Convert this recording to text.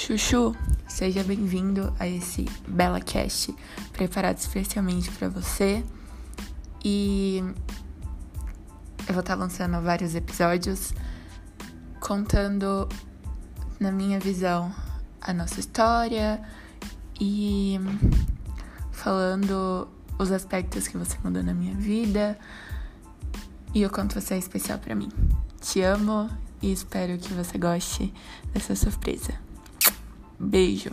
Chuchu, seja bem-vindo a esse Bela Cast preparado especialmente para você. E eu vou estar lançando vários episódios contando, na minha visão, a nossa história e falando os aspectos que você mudou na minha vida e o quanto você é especial para mim. Te amo e espero que você goste dessa surpresa. Beijo!